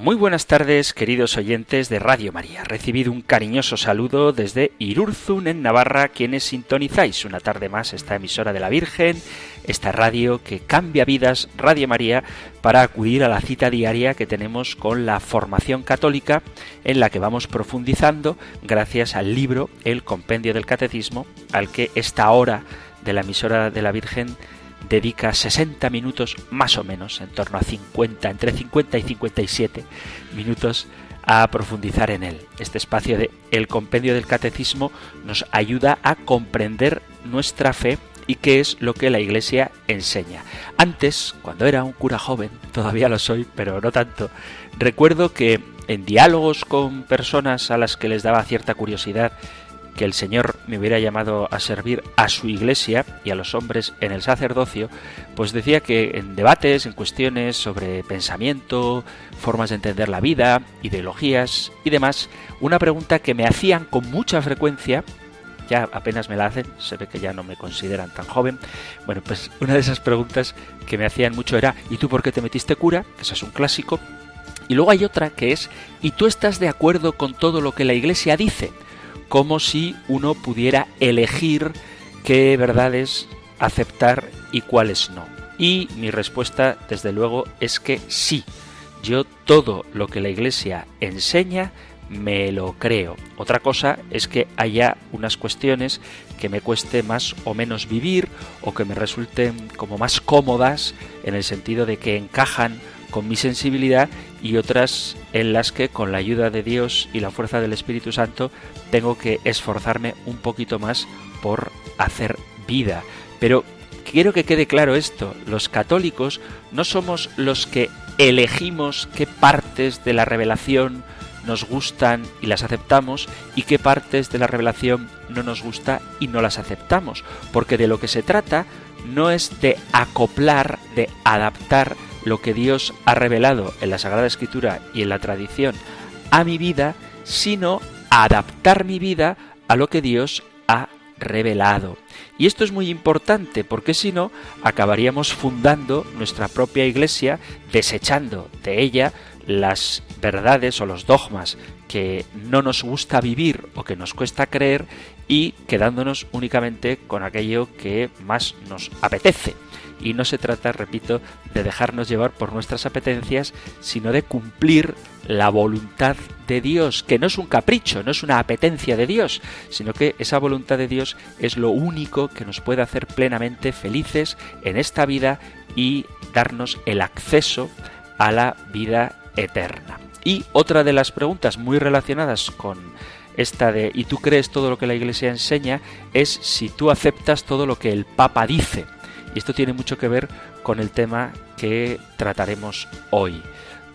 Muy buenas tardes, queridos oyentes de Radio María. Recibido un cariñoso saludo desde Irurzun, en Navarra, quienes sintonizáis una tarde más esta emisora de la Virgen, esta radio que cambia vidas, Radio María, para acudir a la cita diaria que tenemos con la formación católica, en la que vamos profundizando gracias al libro El Compendio del Catecismo, al que esta hora de la emisora de la Virgen dedica 60 minutos más o menos, en torno a 50, entre 50 y 57 minutos a profundizar en él. Este espacio de El Compendio del Catecismo nos ayuda a comprender nuestra fe y qué es lo que la Iglesia enseña. Antes, cuando era un cura joven, todavía lo soy, pero no tanto, recuerdo que en diálogos con personas a las que les daba cierta curiosidad que el Señor me hubiera llamado a servir a su iglesia y a los hombres en el sacerdocio, pues decía que en debates, en cuestiones sobre pensamiento, formas de entender la vida, ideologías y demás, una pregunta que me hacían con mucha frecuencia, ya apenas me la hacen, se ve que ya no me consideran tan joven, bueno, pues una de esas preguntas que me hacían mucho era, ¿y tú por qué te metiste cura? Eso es un clásico. Y luego hay otra que es, ¿y tú estás de acuerdo con todo lo que la iglesia dice? Como si uno pudiera elegir qué verdades aceptar y cuáles no. Y mi respuesta, desde luego, es que sí. Yo todo lo que la Iglesia enseña me lo creo. Otra cosa es que haya unas cuestiones que me cueste más o menos vivir o que me resulten como más cómodas en el sentido de que encajan con mi sensibilidad y otras en las que con la ayuda de Dios y la fuerza del Espíritu Santo tengo que esforzarme un poquito más por hacer vida. Pero quiero que quede claro esto, los católicos no somos los que elegimos qué partes de la revelación nos gustan y las aceptamos y qué partes de la revelación no nos gusta y no las aceptamos, porque de lo que se trata no es de acoplar, de adaptar lo que Dios ha revelado en la Sagrada Escritura y en la tradición a mi vida, sino adaptar mi vida a lo que Dios ha revelado. Y esto es muy importante porque si no, acabaríamos fundando nuestra propia iglesia, desechando de ella las verdades o los dogmas que no nos gusta vivir o que nos cuesta creer y quedándonos únicamente con aquello que más nos apetece y no se trata, repito, de dejarnos llevar por nuestras apetencias, sino de cumplir la voluntad de Dios, que no es un capricho, no es una apetencia de Dios, sino que esa voluntad de Dios es lo único que nos puede hacer plenamente felices en esta vida y darnos el acceso a la vida eterna. Y otra de las preguntas muy relacionadas con esta de ¿y tú crees todo lo que la Iglesia enseña? es si tú aceptas todo lo que el Papa dice. Y esto tiene mucho que ver con el tema que trataremos hoy.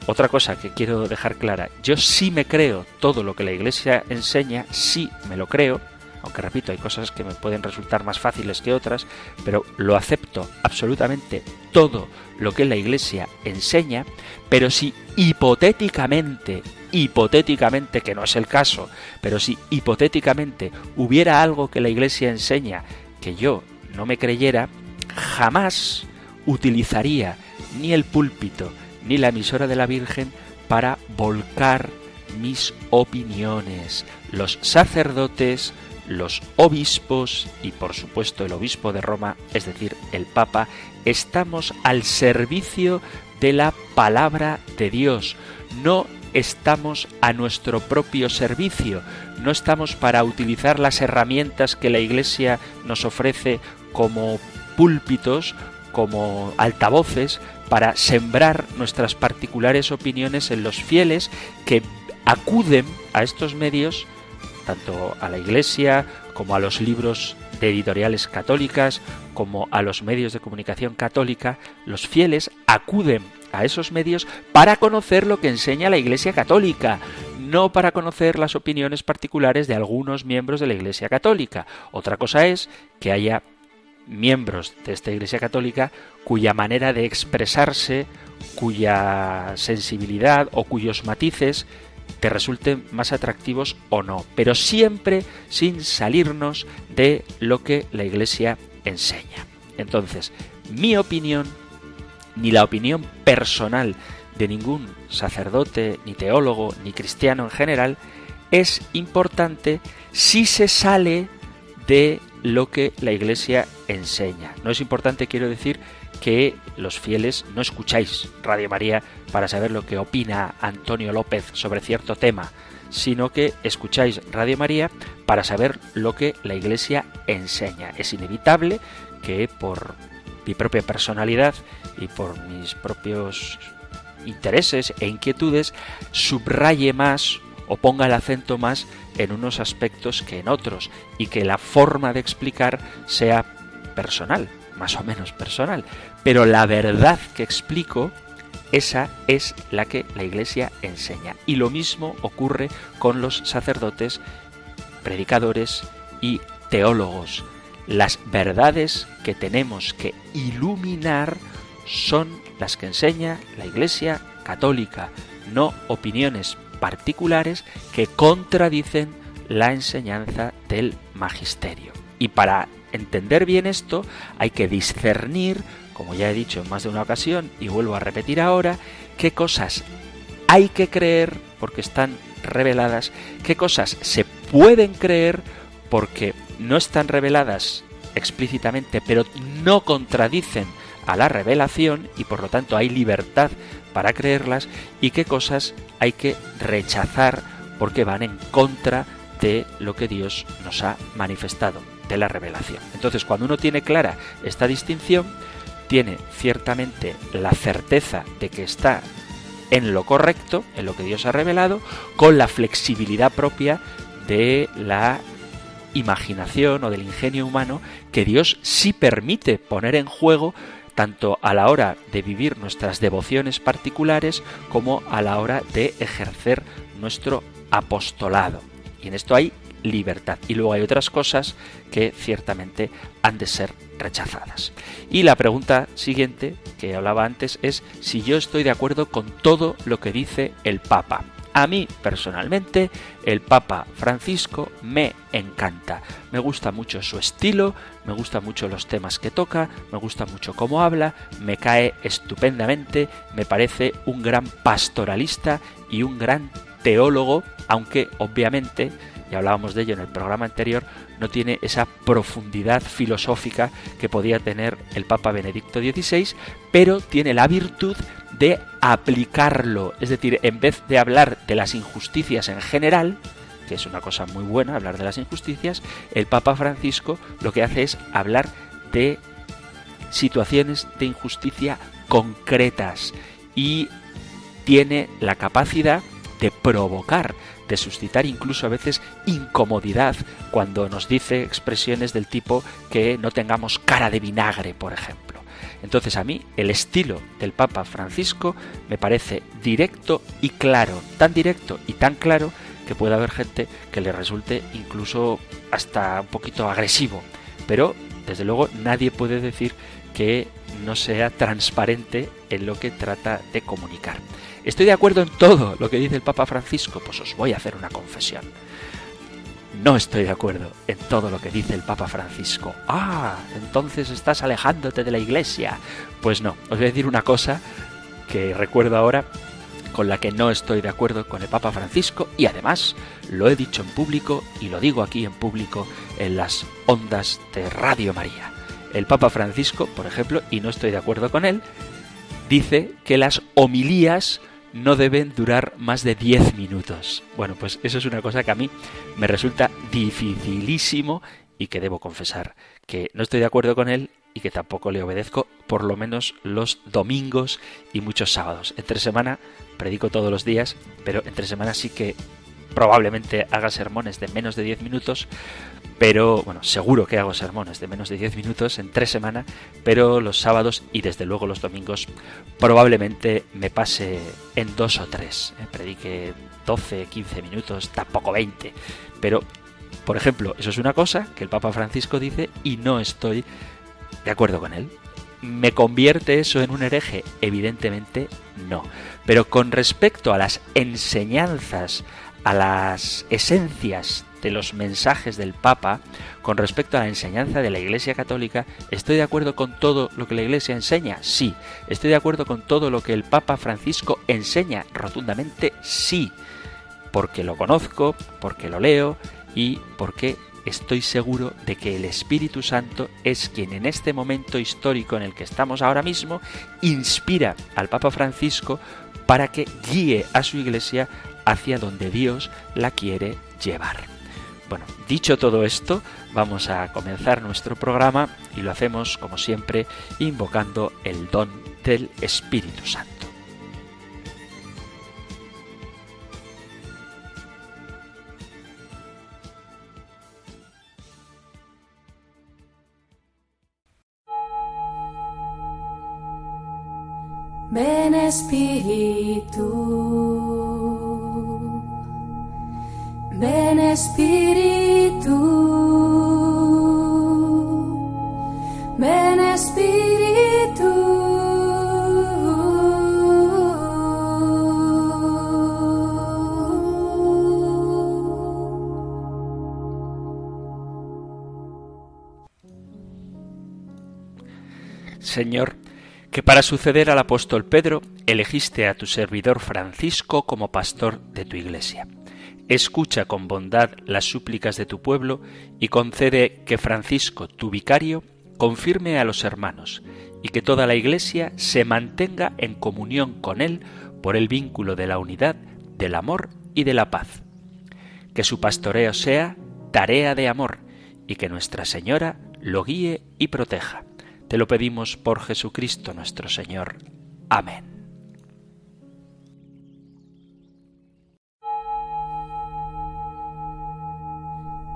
Otra cosa que quiero dejar clara, yo sí me creo todo lo que la Iglesia enseña, sí me lo creo, aunque repito, hay cosas que me pueden resultar más fáciles que otras, pero lo acepto absolutamente todo lo que la Iglesia enseña, pero si hipotéticamente, hipotéticamente, que no es el caso, pero si hipotéticamente hubiera algo que la Iglesia enseña que yo no me creyera, jamás utilizaría ni el púlpito ni la emisora de la Virgen para volcar mis opiniones. Los sacerdotes, los obispos y por supuesto el obispo de Roma, es decir, el Papa, estamos al servicio de la palabra de Dios. No estamos a nuestro propio servicio, no estamos para utilizar las herramientas que la Iglesia nos ofrece como púlpitos como altavoces para sembrar nuestras particulares opiniones en los fieles que acuden a estos medios, tanto a la Iglesia como a los libros de editoriales católicas, como a los medios de comunicación católica, los fieles acuden a esos medios para conocer lo que enseña la Iglesia católica, no para conocer las opiniones particulares de algunos miembros de la Iglesia católica. Otra cosa es que haya miembros de esta Iglesia Católica cuya manera de expresarse, cuya sensibilidad o cuyos matices te resulten más atractivos o no, pero siempre sin salirnos de lo que la Iglesia enseña. Entonces, mi opinión, ni la opinión personal de ningún sacerdote, ni teólogo, ni cristiano en general, es importante si se sale de lo que la Iglesia enseña. No es importante, quiero decir, que los fieles no escucháis Radio María para saber lo que opina Antonio López sobre cierto tema, sino que escucháis Radio María para saber lo que la Iglesia enseña. Es inevitable que por mi propia personalidad y por mis propios intereses e inquietudes subraye más o ponga el acento más en unos aspectos que en otros y que la forma de explicar sea personal, más o menos personal. Pero la verdad que explico, esa es la que la Iglesia enseña. Y lo mismo ocurre con los sacerdotes, predicadores y teólogos. Las verdades que tenemos que iluminar son las que enseña la Iglesia católica, no opiniones particulares que contradicen la enseñanza del magisterio. Y para entender bien esto hay que discernir, como ya he dicho en más de una ocasión y vuelvo a repetir ahora, qué cosas hay que creer porque están reveladas, qué cosas se pueden creer porque no están reveladas explícitamente, pero no contradicen a la revelación y por lo tanto hay libertad para creerlas y qué cosas hay que rechazar porque van en contra de lo que Dios nos ha manifestado, de la revelación. Entonces, cuando uno tiene clara esta distinción, tiene ciertamente la certeza de que está en lo correcto, en lo que Dios ha revelado, con la flexibilidad propia de la imaginación o del ingenio humano que Dios sí permite poner en juego tanto a la hora de vivir nuestras devociones particulares como a la hora de ejercer nuestro apostolado. Y en esto hay libertad. Y luego hay otras cosas que ciertamente han de ser rechazadas. Y la pregunta siguiente que hablaba antes es si yo estoy de acuerdo con todo lo que dice el Papa. A mí, personalmente, el Papa Francisco me encanta. Me gusta mucho su estilo, me gusta mucho los temas que toca, me gusta mucho cómo habla, me cae estupendamente, me parece un gran pastoralista y un gran teólogo, aunque obviamente, y hablábamos de ello en el programa anterior, no tiene esa profundidad filosófica que podía tener el Papa Benedicto XVI, pero tiene la virtud de aplicarlo. Es decir, en vez de hablar de las injusticias en general, que es una cosa muy buena hablar de las injusticias, el Papa Francisco lo que hace es hablar de situaciones de injusticia concretas y tiene la capacidad de provocar, de suscitar incluso a veces incomodidad cuando nos dice expresiones del tipo que no tengamos cara de vinagre, por ejemplo. Entonces a mí el estilo del Papa Francisco me parece directo y claro, tan directo y tan claro que puede haber gente que le resulte incluso hasta un poquito agresivo. Pero desde luego nadie puede decir que no sea transparente en lo que trata de comunicar. ¿Estoy de acuerdo en todo lo que dice el Papa Francisco? Pues os voy a hacer una confesión. No estoy de acuerdo en todo lo que dice el Papa Francisco. Ah, entonces estás alejándote de la Iglesia. Pues no, os voy a decir una cosa que recuerdo ahora con la que no estoy de acuerdo con el Papa Francisco y además lo he dicho en público y lo digo aquí en público en las ondas de Radio María. El Papa Francisco, por ejemplo, y no estoy de acuerdo con él, dice que las homilías no deben durar más de 10 minutos. Bueno, pues eso es una cosa que a mí me resulta dificilísimo y que debo confesar que no estoy de acuerdo con él y que tampoco le obedezco por lo menos los domingos y muchos sábados. Entre semana predico todos los días, pero entre semana sí que probablemente haga sermones de menos de 10 minutos pero bueno, seguro que hago sermones de menos de 10 minutos en tres semanas, pero los sábados y desde luego los domingos probablemente me pase en dos o tres. ¿eh? Predique 12, 15 minutos, tampoco 20, pero por ejemplo, eso es una cosa que el Papa Francisco dice y no estoy de acuerdo con él. ¿Me convierte eso en un hereje? Evidentemente no. Pero con respecto a las enseñanzas, a las esencias de los mensajes del Papa, con respecto a la enseñanza de la Iglesia Católica, ¿estoy de acuerdo con todo lo que la Iglesia enseña? Sí. ¿Estoy de acuerdo con todo lo que el Papa Francisco enseña? Rotundamente sí. Porque lo conozco, porque lo leo y porque estoy seguro de que el Espíritu Santo es quien en este momento histórico en el que estamos ahora mismo inspira al Papa Francisco para que guíe a su iglesia hacia donde Dios la quiere llevar. Bueno, dicho todo esto, vamos a comenzar nuestro programa y lo hacemos como siempre invocando el don del Espíritu Santo. Ven Espíritu. Señor, que para suceder al apóstol Pedro elegiste a tu servidor Francisco como pastor de tu iglesia. Escucha con bondad las súplicas de tu pueblo y concede que Francisco, tu vicario, confirme a los hermanos y que toda la iglesia se mantenga en comunión con él por el vínculo de la unidad, del amor y de la paz. Que su pastoreo sea tarea de amor y que Nuestra Señora lo guíe y proteja te lo pedimos por Jesucristo nuestro Señor. Amén.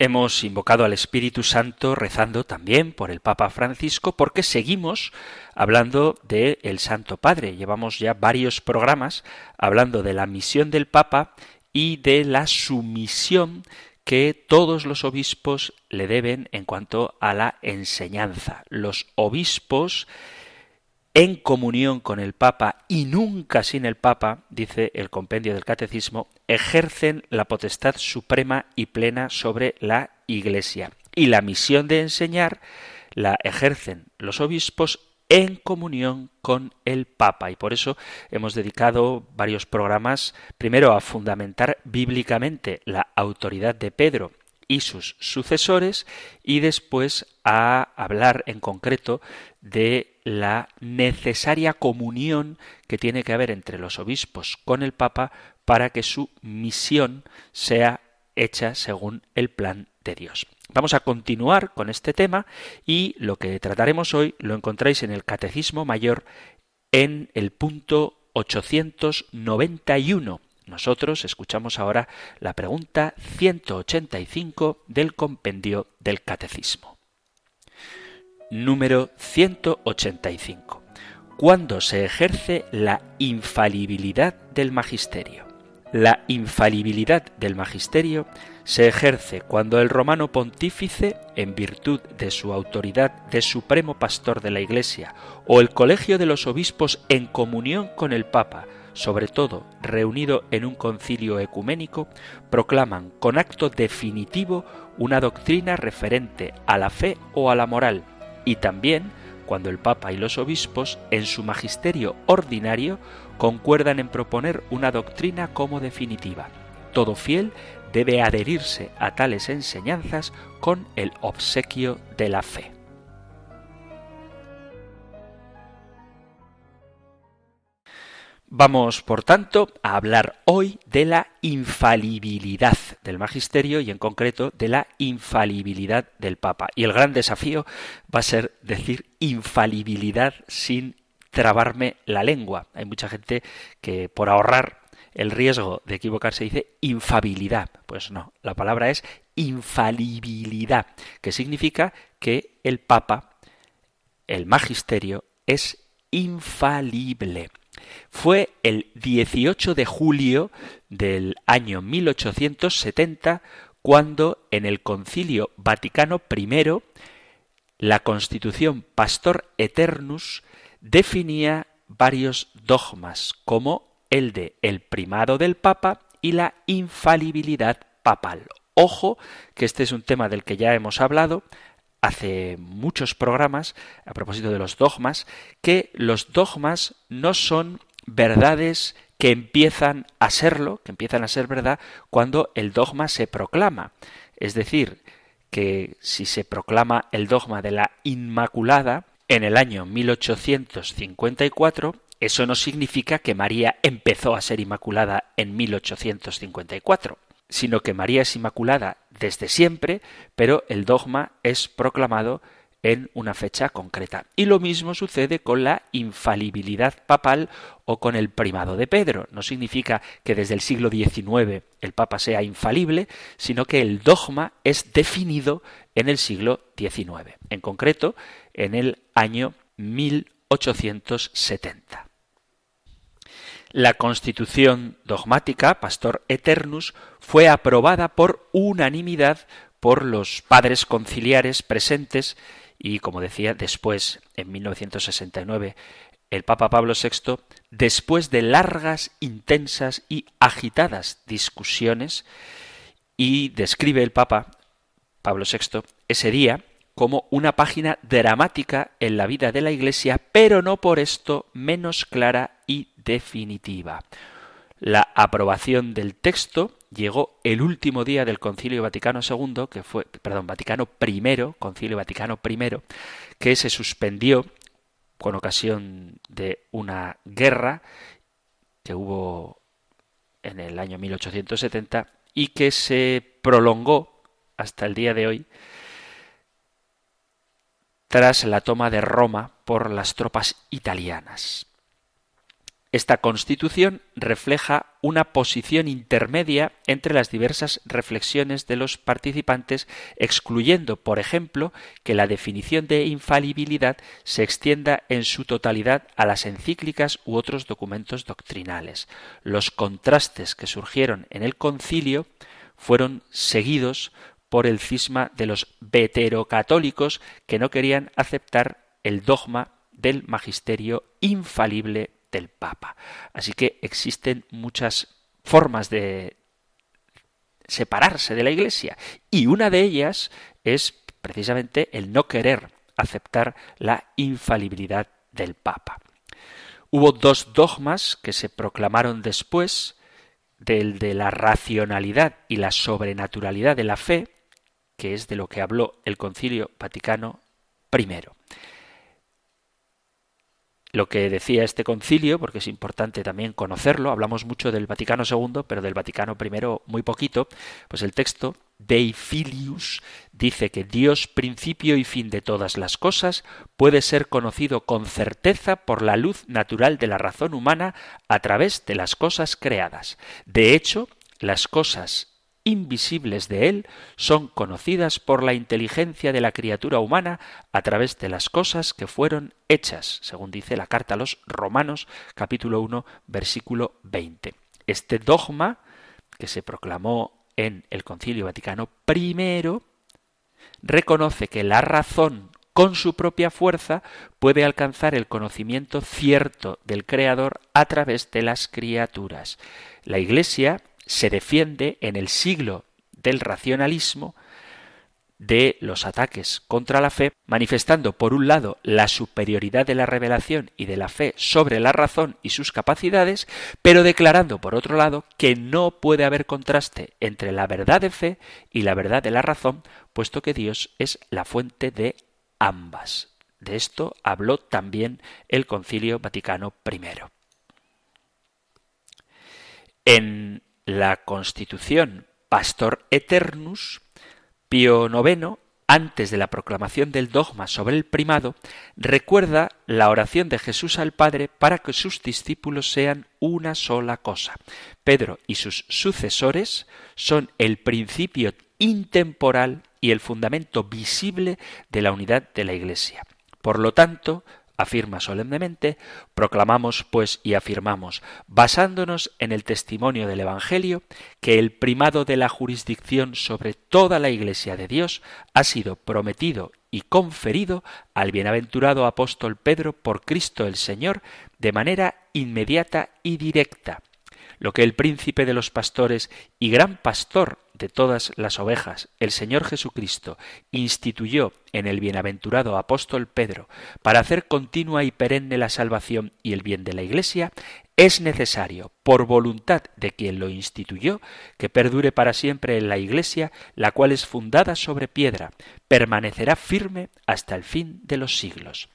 Hemos invocado al Espíritu Santo rezando también por el Papa Francisco porque seguimos hablando del el Santo Padre. Llevamos ya varios programas hablando de la misión del Papa y de la sumisión que todos los obispos le deben en cuanto a la enseñanza. Los obispos en comunión con el Papa y nunca sin el Papa, dice el compendio del Catecismo, ejercen la potestad suprema y plena sobre la Iglesia. Y la misión de enseñar la ejercen los obispos en comunión con el Papa. Y por eso hemos dedicado varios programas, primero a fundamentar bíblicamente la autoridad de Pedro y sus sucesores y después a hablar en concreto de la necesaria comunión que tiene que haber entre los obispos con el Papa para que su misión sea hecha según el plan de Dios. Vamos a continuar con este tema y lo que trataremos hoy lo encontráis en el Catecismo Mayor en el punto 891 nosotros escuchamos ahora la pregunta 185 del compendio del Catecismo. Número 185. ¿Cuándo se ejerce la infalibilidad del magisterio? La infalibilidad del magisterio se ejerce cuando el romano pontífice, en virtud de su autoridad de supremo pastor de la Iglesia, o el colegio de los obispos en comunión con el Papa, sobre todo reunido en un concilio ecuménico, proclaman con acto definitivo una doctrina referente a la fe o a la moral, y también cuando el Papa y los obispos, en su magisterio ordinario, concuerdan en proponer una doctrina como definitiva. Todo fiel debe adherirse a tales enseñanzas con el obsequio de la fe. Vamos, por tanto, a hablar hoy de la infalibilidad del magisterio y en concreto de la infalibilidad del Papa. Y el gran desafío va a ser decir infalibilidad sin trabarme la lengua. Hay mucha gente que por ahorrar el riesgo de equivocarse dice infabilidad. Pues no, la palabra es infalibilidad, que significa que el Papa, el magisterio, es infalible. Fue el 18 de julio del año 1870 cuando en el Concilio Vaticano I la Constitución Pastor Eternus definía varios dogmas como el de el primado del Papa y la infalibilidad papal. Ojo que este es un tema del que ya hemos hablado hace muchos programas a propósito de los dogmas, que los dogmas no son verdades que empiezan a serlo, que empiezan a ser verdad cuando el dogma se proclama. Es decir, que si se proclama el dogma de la Inmaculada en el año 1854, eso no significa que María empezó a ser Inmaculada en 1854 sino que María es Inmaculada desde siempre, pero el dogma es proclamado en una fecha concreta. Y lo mismo sucede con la infalibilidad papal o con el primado de Pedro. No significa que desde el siglo XIX el Papa sea infalible, sino que el dogma es definido en el siglo XIX, en concreto en el año 1870. La constitución dogmática, Pastor Eternus, fue aprobada por unanimidad por los padres conciliares presentes y, como decía, después, en 1969, el Papa Pablo VI, después de largas, intensas y agitadas discusiones, y describe el Papa Pablo VI ese día como una página dramática en la vida de la Iglesia, pero no por esto menos clara definitiva. La aprobación del texto llegó el último día del Concilio Vaticano II, que fue, perdón, Vaticano I, Concilio Vaticano I, que se suspendió con ocasión de una guerra que hubo en el año 1870 y que se prolongó hasta el día de hoy tras la toma de Roma por las tropas italianas. Esta constitución refleja una posición intermedia entre las diversas reflexiones de los participantes, excluyendo, por ejemplo, que la definición de infalibilidad se extienda en su totalidad a las encíclicas u otros documentos doctrinales. Los contrastes que surgieron en el concilio fueron seguidos por el cisma de los veterocatólicos que no querían aceptar el dogma del magisterio infalible del Papa. Así que existen muchas formas de separarse de la Iglesia y una de ellas es precisamente el no querer aceptar la infalibilidad del Papa. Hubo dos dogmas que se proclamaron después del de la racionalidad y la sobrenaturalidad de la fe, que es de lo que habló el Concilio Vaticano I. Lo que decía este concilio, porque es importante también conocerlo, hablamos mucho del Vaticano II, pero del Vaticano I muy poquito, pues el texto Dei Filius dice que Dios, principio y fin de todas las cosas, puede ser conocido con certeza por la luz natural de la razón humana a través de las cosas creadas. De hecho, las cosas invisibles de Él son conocidas por la inteligencia de la criatura humana a través de las cosas que fueron hechas, según dice la carta a los Romanos capítulo 1 versículo 20. Este dogma que se proclamó en el Concilio Vaticano I reconoce que la razón con su propia fuerza puede alcanzar el conocimiento cierto del Creador a través de las criaturas. La Iglesia se defiende en el siglo del racionalismo de los ataques contra la fe, manifestando por un lado la superioridad de la revelación y de la fe sobre la razón y sus capacidades, pero declarando por otro lado que no puede haber contraste entre la verdad de fe y la verdad de la razón, puesto que Dios es la fuente de ambas. De esto habló también el Concilio Vaticano I. En la Constitución Pastor Eternus, Pío IX antes de la proclamación del dogma sobre el primado, recuerda la oración de Jesús al Padre para que sus discípulos sean una sola cosa. Pedro y sus sucesores son el principio intemporal y el fundamento visible de la unidad de la Iglesia. Por lo tanto, afirma solemnemente, proclamamos pues y afirmamos, basándonos en el testimonio del Evangelio, que el primado de la jurisdicción sobre toda la Iglesia de Dios ha sido prometido y conferido al bienaventurado apóstol Pedro por Cristo el Señor de manera inmediata y directa, lo que el príncipe de los pastores y gran pastor de todas las ovejas, el Señor Jesucristo instituyó en el bienaventurado apóstol Pedro para hacer continua y perenne la salvación y el bien de la Iglesia, es necesario, por voluntad de quien lo instituyó, que perdure para siempre en la Iglesia, la cual es fundada sobre piedra, permanecerá firme hasta el fin de los siglos.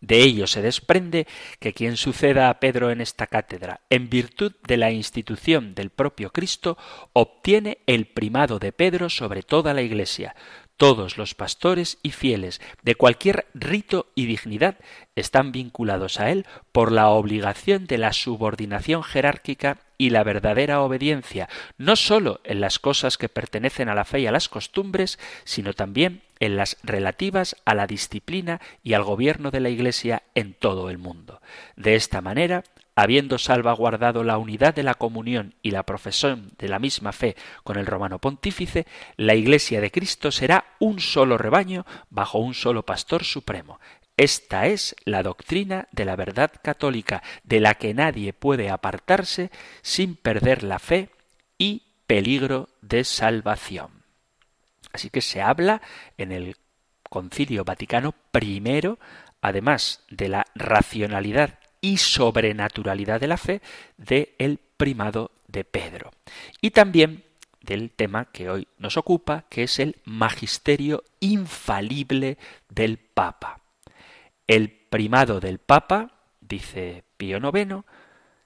De ello se desprende que quien suceda a Pedro en esta cátedra, en virtud de la institución del propio Cristo, obtiene el primado de Pedro sobre toda la Iglesia. Todos los pastores y fieles de cualquier rito y dignidad están vinculados a él por la obligación de la subordinación jerárquica y la verdadera obediencia, no sólo en las cosas que pertenecen a la fe y a las costumbres, sino también en las relativas a la disciplina y al gobierno de la Iglesia en todo el mundo. De esta manera, habiendo salvaguardado la unidad de la comunión y la profesión de la misma fe con el romano pontífice, la Iglesia de Cristo será un solo rebaño bajo un solo pastor supremo. Esta es la doctrina de la verdad católica, de la que nadie puede apartarse sin perder la fe y peligro de salvación. Así que se habla en el Concilio Vaticano I, además de la racionalidad y sobrenaturalidad de la fe, de el primado de Pedro. Y también del tema que hoy nos ocupa, que es el magisterio infalible del Papa. El primado del Papa, dice Pío IX,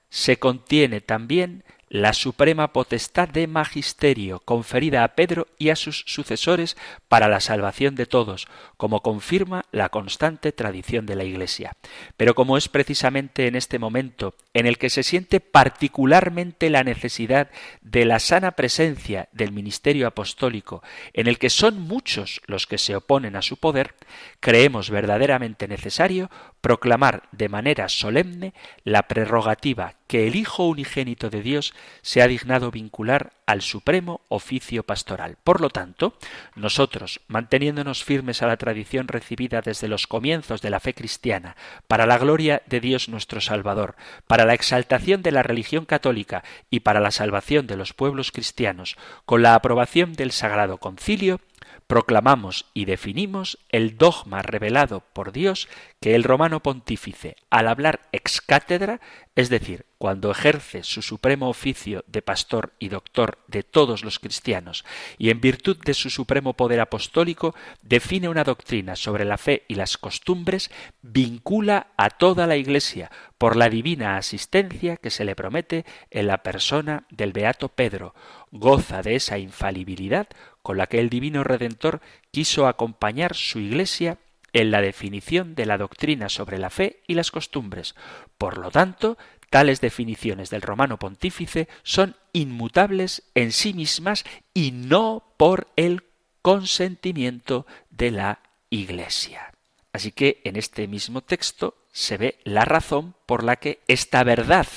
se contiene también la suprema potestad de magisterio conferida a Pedro y a sus sucesores para la salvación de todos, como confirma la constante tradición de la Iglesia. Pero como es precisamente en este momento en el que se siente particularmente la necesidad de la sana presencia del ministerio apostólico, en el que son muchos los que se oponen a su poder, creemos verdaderamente necesario proclamar de manera solemne la prerrogativa que el Hijo unigénito de Dios se ha dignado vincular al supremo oficio pastoral. Por lo tanto, nosotros, manteniéndonos firmes a la tradición recibida desde los comienzos de la fe cristiana, para la gloria de Dios nuestro Salvador, para la exaltación de la religión católica y para la salvación de los pueblos cristianos, con la aprobación del Sagrado Concilio, proclamamos y definimos el dogma revelado por Dios que el romano pontífice, al hablar ex cátedra, es decir, cuando ejerce su supremo oficio de pastor y doctor de todos los cristianos, y en virtud de su supremo poder apostólico, define una doctrina sobre la fe y las costumbres, vincula a toda la Iglesia por la divina asistencia que se le promete en la persona del beato Pedro, goza de esa infalibilidad con la que el divino Redentor quiso acompañar su Iglesia en la definición de la doctrina sobre la fe y las costumbres. Por lo tanto, tales definiciones del romano pontífice son inmutables en sí mismas y no por el consentimiento de la Iglesia. Así que en este mismo texto se ve la razón por la que esta verdad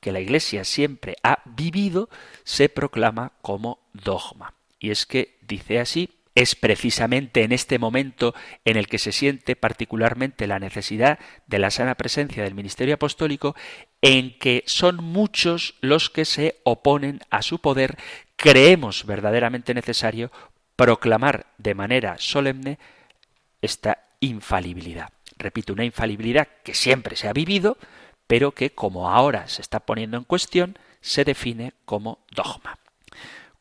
que la Iglesia siempre ha vivido se proclama como dogma. Y es que dice así es precisamente en este momento en el que se siente particularmente la necesidad de la sana presencia del ministerio apostólico, en que son muchos los que se oponen a su poder, creemos verdaderamente necesario proclamar de manera solemne esta infalibilidad. Repito, una infalibilidad que siempre se ha vivido, pero que como ahora se está poniendo en cuestión, se define como dogma.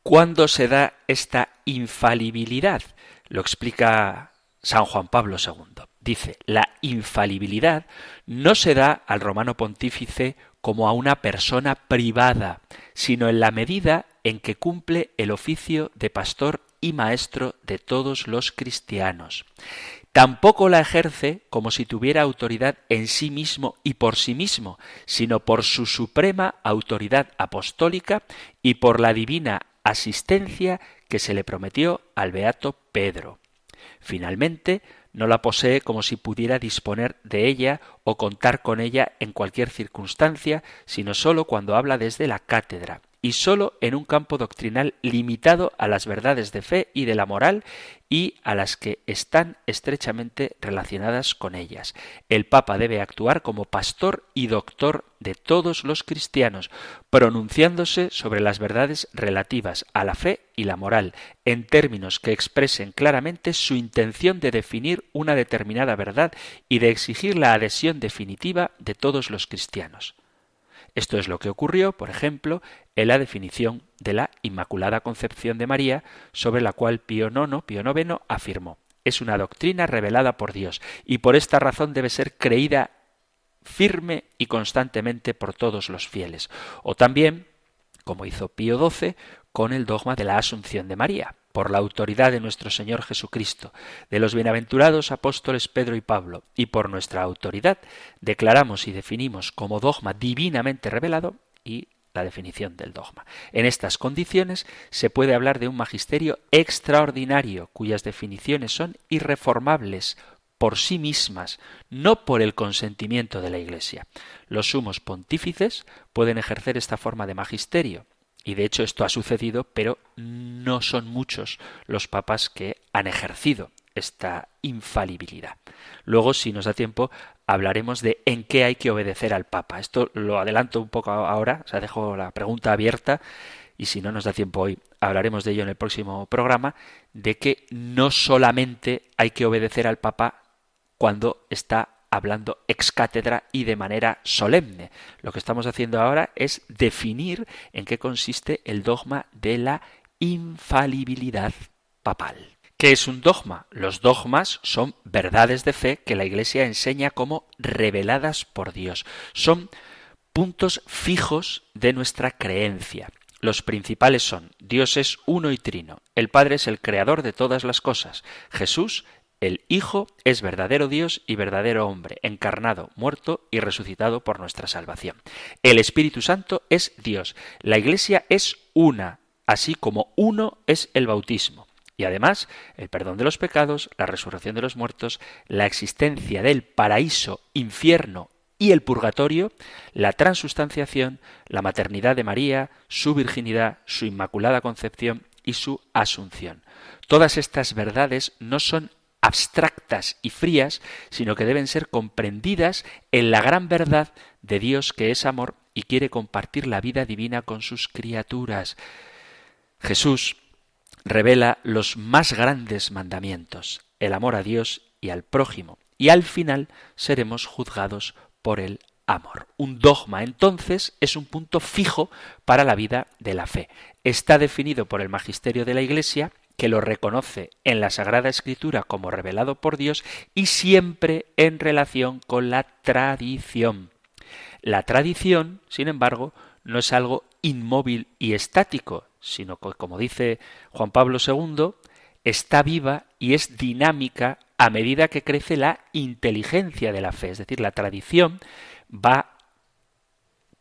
¿Cuándo se da esta infalibilidad? Lo explica San Juan Pablo II. Dice, la infalibilidad no se da al romano pontífice como a una persona privada, sino en la medida en que cumple el oficio de pastor y maestro de todos los cristianos. Tampoco la ejerce como si tuviera autoridad en sí mismo y por sí mismo, sino por su suprema autoridad apostólica y por la divina asistencia que se le prometió al beato Pedro. Finalmente, no la posee como si pudiera disponer de ella o contar con ella en cualquier circunstancia, sino sólo cuando habla desde la cátedra, y sólo en un campo doctrinal limitado a las verdades de fe y de la moral y a las que están estrechamente relacionadas con ellas. El Papa debe actuar como pastor y doctor de todos los cristianos, pronunciándose sobre las verdades relativas a la fe y la moral, en términos que expresen claramente su intención de definir una determinada verdad y de exigir la adhesión definitiva de todos los cristianos. Esto es lo que ocurrió, por ejemplo, en la definición de la Inmaculada Concepción de María, sobre la cual Pío IX, Pío IX afirmó es una doctrina revelada por Dios y por esta razón debe ser creída firme y constantemente por todos los fieles. O también, como hizo Pío XII, con el dogma de la Asunción de María por la autoridad de nuestro Señor Jesucristo, de los bienaventurados apóstoles Pedro y Pablo, y por nuestra autoridad, declaramos y definimos como dogma divinamente revelado y la definición del dogma. En estas condiciones se puede hablar de un magisterio extraordinario cuyas definiciones son irreformables por sí mismas, no por el consentimiento de la Iglesia. Los sumos pontífices pueden ejercer esta forma de magisterio, y de hecho esto ha sucedido, pero no son muchos los papas que han ejercido esta infalibilidad. Luego, si nos da tiempo, hablaremos de en qué hay que obedecer al Papa. Esto lo adelanto un poco ahora, o sea, dejo la pregunta abierta y si no nos da tiempo hoy, hablaremos de ello en el próximo programa, de que no solamente hay que obedecer al Papa cuando está hablando ex cátedra y de manera solemne. Lo que estamos haciendo ahora es definir en qué consiste el dogma de la infalibilidad papal. ¿Qué es un dogma? Los dogmas son verdades de fe que la Iglesia enseña como reveladas por Dios. Son puntos fijos de nuestra creencia. Los principales son Dios es uno y trino, el Padre es el creador de todas las cosas, Jesús el Hijo es verdadero Dios y verdadero hombre, encarnado, muerto y resucitado por nuestra salvación. El Espíritu Santo es Dios. La Iglesia es una, así como uno es el bautismo. Y además, el perdón de los pecados, la resurrección de los muertos, la existencia del paraíso, infierno y el purgatorio, la transustanciación, la maternidad de María, su virginidad, su inmaculada concepción y su asunción. Todas estas verdades no son abstractas y frías, sino que deben ser comprendidas en la gran verdad de Dios que es amor y quiere compartir la vida divina con sus criaturas. Jesús revela los más grandes mandamientos, el amor a Dios y al prójimo, y al final seremos juzgados por el amor. Un dogma, entonces, es un punto fijo para la vida de la fe. Está definido por el magisterio de la Iglesia que lo reconoce en la Sagrada Escritura como revelado por Dios y siempre en relación con la tradición. La tradición, sin embargo, no es algo inmóvil y estático, sino que, como dice Juan Pablo II, está viva y es dinámica a medida que crece la inteligencia de la fe. Es decir, la tradición va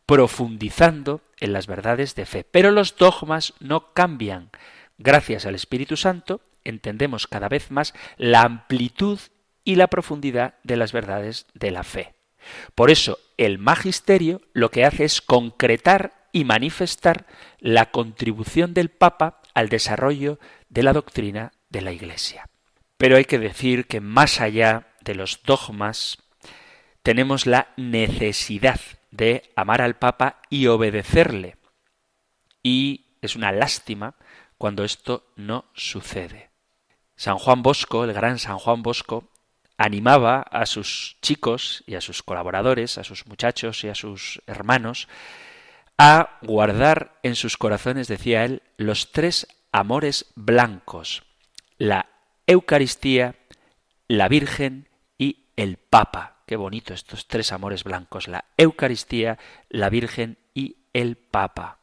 profundizando en las verdades de fe. Pero los dogmas no cambian. Gracias al Espíritu Santo entendemos cada vez más la amplitud y la profundidad de las verdades de la fe. Por eso el magisterio lo que hace es concretar y manifestar la contribución del Papa al desarrollo de la doctrina de la Iglesia. Pero hay que decir que más allá de los dogmas tenemos la necesidad de amar al Papa y obedecerle. Y es una lástima cuando esto no sucede. San Juan Bosco, el gran San Juan Bosco, animaba a sus chicos y a sus colaboradores, a sus muchachos y a sus hermanos, a guardar en sus corazones, decía él, los tres amores blancos, la Eucaristía, la Virgen y el Papa. Qué bonito estos tres amores blancos, la Eucaristía, la Virgen y el Papa.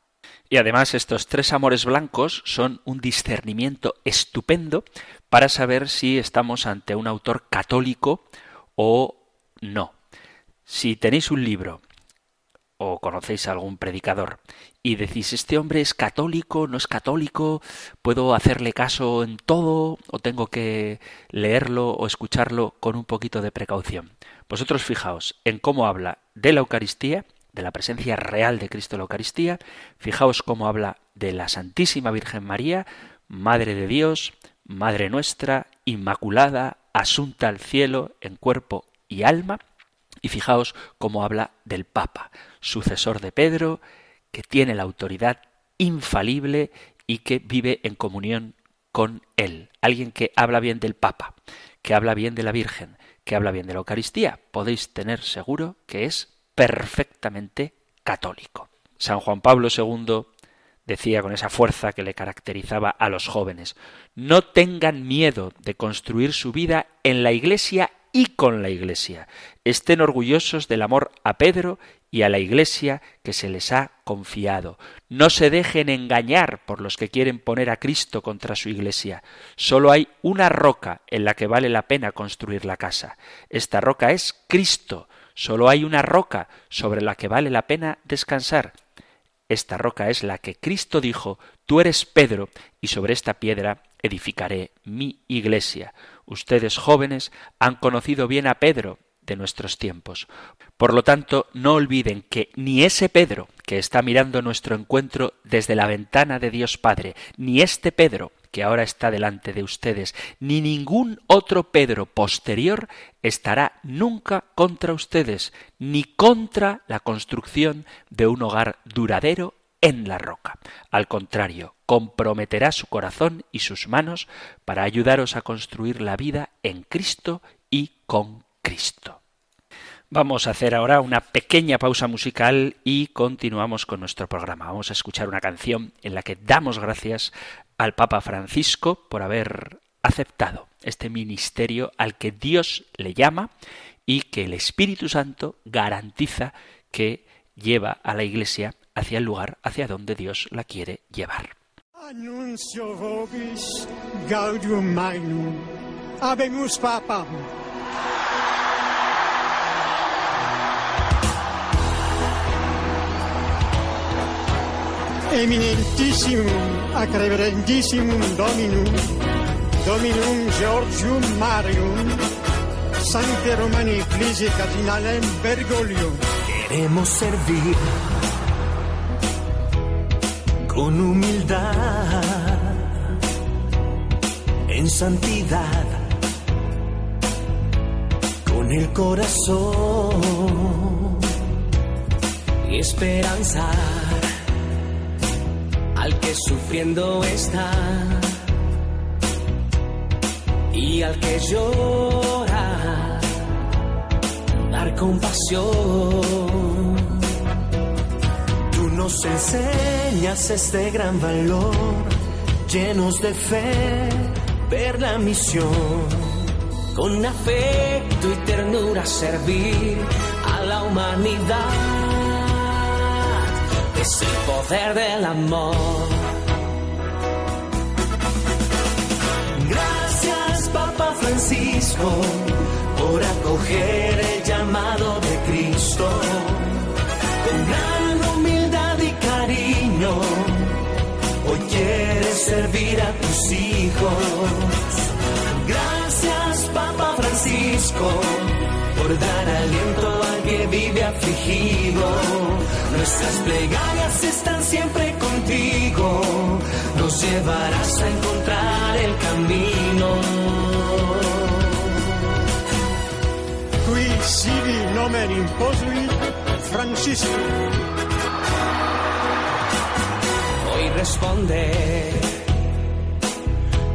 Y además estos tres amores blancos son un discernimiento estupendo para saber si estamos ante un autor católico o no. Si tenéis un libro o conocéis a algún predicador y decís, este hombre es católico, no es católico, puedo hacerle caso en todo o tengo que leerlo o escucharlo con un poquito de precaución. Vosotros fijaos en cómo habla de la Eucaristía, de la presencia real de Cristo en la Eucaristía, fijaos cómo habla de la Santísima Virgen María, Madre de Dios, Madre nuestra, Inmaculada, asunta al cielo en cuerpo y alma, y fijaos cómo habla del Papa, sucesor de Pedro, que tiene la autoridad infalible y que vive en comunión con él. Alguien que habla bien del Papa, que habla bien de la Virgen, que habla bien de la Eucaristía. Podéis tener seguro que es perfectamente católico. San Juan Pablo II decía con esa fuerza que le caracterizaba a los jóvenes, no tengan miedo de construir su vida en la Iglesia y con la Iglesia. Estén orgullosos del amor a Pedro y a la Iglesia que se les ha confiado. No se dejen engañar por los que quieren poner a Cristo contra su Iglesia. Solo hay una roca en la que vale la pena construir la casa. Esta roca es Cristo. Solo hay una roca sobre la que vale la pena descansar. Esta roca es la que Cristo dijo, tú eres Pedro, y sobre esta piedra edificaré mi iglesia. Ustedes jóvenes han conocido bien a Pedro de nuestros tiempos. Por lo tanto, no olviden que ni ese Pedro que está mirando nuestro encuentro desde la ventana de Dios Padre, ni este Pedro que ahora está delante de ustedes, ni ningún otro Pedro posterior estará nunca contra ustedes, ni contra la construcción de un hogar duradero en la roca. Al contrario, comprometerá su corazón y sus manos para ayudaros a construir la vida en Cristo y con Cristo. Vamos a hacer ahora una pequeña pausa musical y continuamos con nuestro programa. Vamos a escuchar una canción en la que damos gracias al Papa Francisco por haber aceptado este ministerio al que Dios le llama y que el Espíritu Santo garantiza que lleva a la Iglesia hacia el lugar hacia donde Dios la quiere llevar. Annuncio vobis gaudium magnum. Habemus papam. Eminentissimum ac reverendissimum Dominum Dominum Georgium Marium Sancte Romani Ecclesiae Cardinalem Bergoglio Queremos servir con humildad, en santidad, con el corazón y esperanzar al que sufriendo está y al que llora, dar compasión nos enseñas este gran valor, llenos de fe, ver la misión, con afecto y ternura servir a la humanidad. Es el poder del amor. Gracias, Papa Francisco, por acoger el llamado servir a tus hijos. Gracias, Papa Francisco, por dar aliento al que vive afligido. Nuestras plegarias están siempre contigo, nos llevarás a encontrar el camino. Qui sivi nomen imposuit Francisco. Responde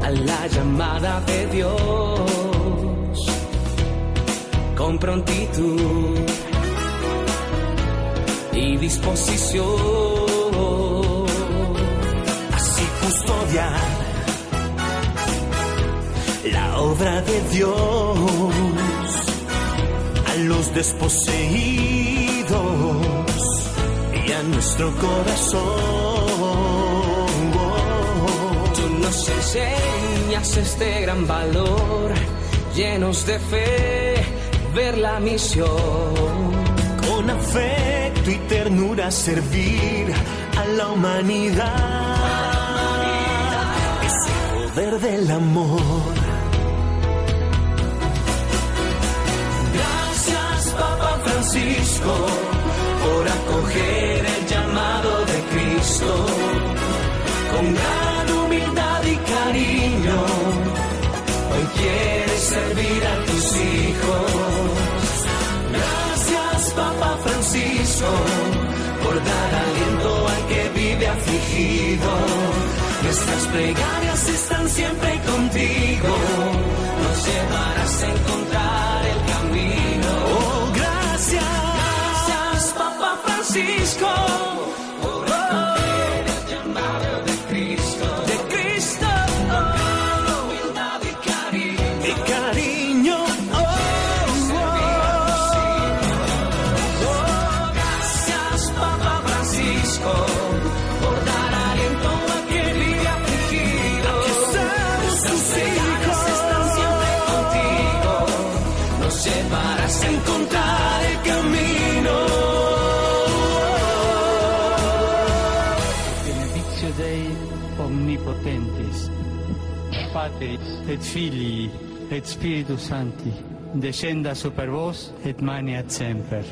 a la llamada de Dios con prontitud y disposición. Así custodiar la obra de Dios a los desposeídos y a nuestro corazón nos enseñas este gran valor, llenos de fe, ver la misión. Con afecto y ternura servir a la humanidad. Ese poder del amor. Gracias, Papa Francisco, por acoger el llamado de Cristo. Con hoy quieres servir a tus hijos. Gracias, Papa Francisco, por dar aliento al que vive afligido. Nuestras plegarias están siempre contigo. Nos llevarás a encontrar el camino. Oh, gracias. Gracias, Papa Francisco. Patris et Filii et Spiritus Sancti, descenda super vos et maniat semper.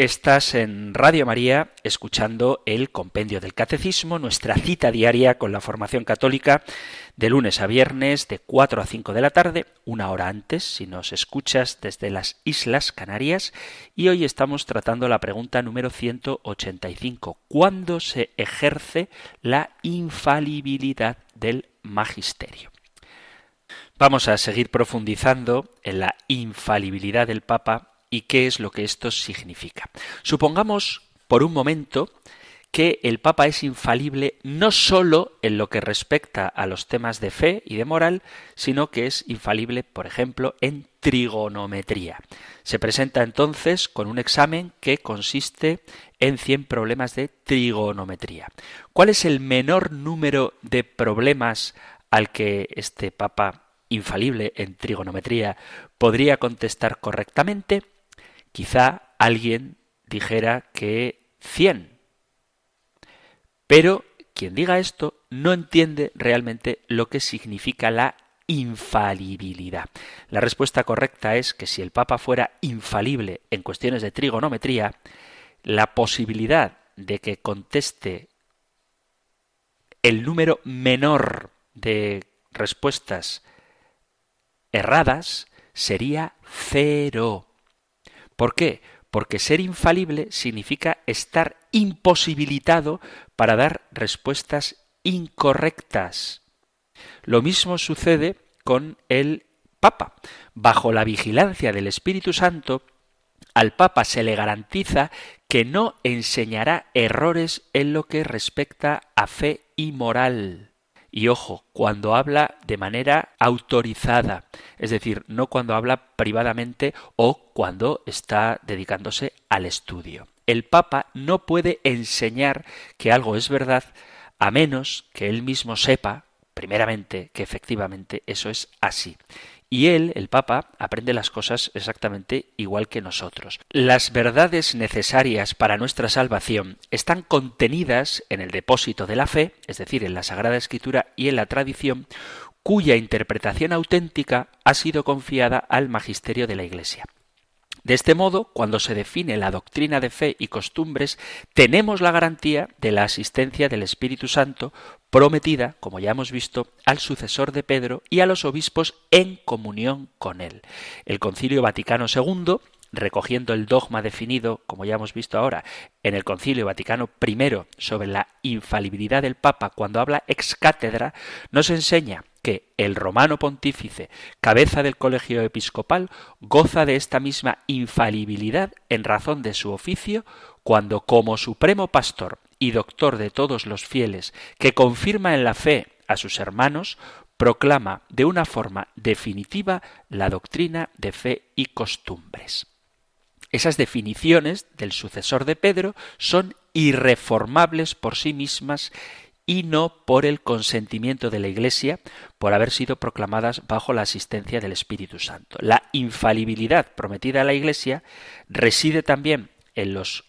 Estás en Radio María escuchando el Compendio del Catecismo, nuestra cita diaria con la formación católica de lunes a viernes de 4 a 5 de la tarde, una hora antes si nos escuchas desde las Islas Canarias y hoy estamos tratando la pregunta número 185. ¿Cuándo se ejerce la infalibilidad del magisterio? Vamos a seguir profundizando en la infalibilidad del Papa y qué es lo que esto significa. Supongamos por un momento que el Papa es infalible no sólo en lo que respecta a los temas de fe y de moral, sino que es infalible, por ejemplo, en trigonometría. Se presenta entonces con un examen que consiste en 100 problemas de trigonometría. ¿Cuál es el menor número de problemas al que este Papa infalible en trigonometría podría contestar correctamente? Quizá alguien dijera que 100. Pero quien diga esto no entiende realmente lo que significa la infalibilidad. La respuesta correcta es que si el Papa fuera infalible en cuestiones de trigonometría, la posibilidad de que conteste el número menor de respuestas erradas sería cero. ¿Por qué? Porque ser infalible significa estar imposibilitado para dar respuestas incorrectas. Lo mismo sucede con el Papa. Bajo la vigilancia del Espíritu Santo, al Papa se le garantiza que no enseñará errores en lo que respecta a fe y moral. Y ojo, cuando habla de manera autorizada, es decir, no cuando habla privadamente o cuando está dedicándose al estudio. El Papa no puede enseñar que algo es verdad a menos que él mismo sepa, primeramente, que efectivamente eso es así. Y él, el Papa, aprende las cosas exactamente igual que nosotros. Las verdades necesarias para nuestra salvación están contenidas en el depósito de la fe, es decir, en la Sagrada Escritura y en la tradición, cuya interpretación auténtica ha sido confiada al magisterio de la Iglesia. De este modo, cuando se define la doctrina de fe y costumbres, tenemos la garantía de la asistencia del Espíritu Santo prometida, como ya hemos visto, al sucesor de Pedro y a los obispos en comunión con él. El Concilio Vaticano II recogiendo el dogma definido, como ya hemos visto ahora, en el Concilio Vaticano I sobre la infalibilidad del Papa cuando habla ex cátedra, nos enseña que el romano pontífice, cabeza del colegio episcopal, goza de esta misma infalibilidad en razón de su oficio cuando como supremo pastor y doctor de todos los fieles, que confirma en la fe a sus hermanos, proclama de una forma definitiva la doctrina de fe y costumbres. Esas definiciones del sucesor de Pedro son irreformables por sí mismas y no por el consentimiento de la Iglesia por haber sido proclamadas bajo la asistencia del Espíritu Santo. La infalibilidad prometida a la Iglesia reside también en los